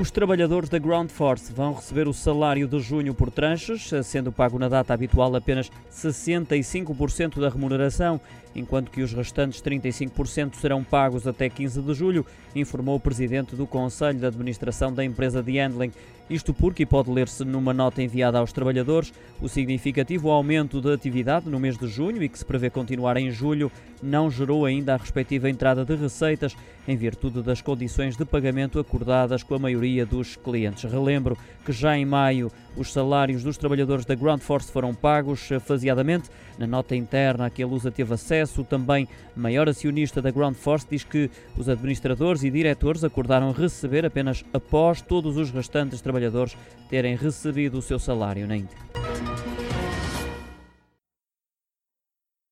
Os trabalhadores da Ground Force vão receber o salário de junho por tranches, sendo pago na data habitual apenas 65% da remuneração, enquanto que os restantes 35% serão pagos até 15 de julho, informou o presidente do Conselho de Administração da empresa de Handling. Isto porque, e pode ler-se numa nota enviada aos trabalhadores, o significativo aumento de atividade no mês de junho e que se prevê continuar em julho não gerou ainda a respectiva entrada de receitas em virtude das condições de pagamento acordadas com a maioria dos clientes. Relembro que já em maio os salários dos trabalhadores da Ground Force foram pagos faseadamente. Na nota interna a que a Lusa teve acesso, também maior acionista da Ground Force diz que os administradores e diretores acordaram receber apenas após todos os restantes trabalhadores terem recebido o seu salário na íntegra.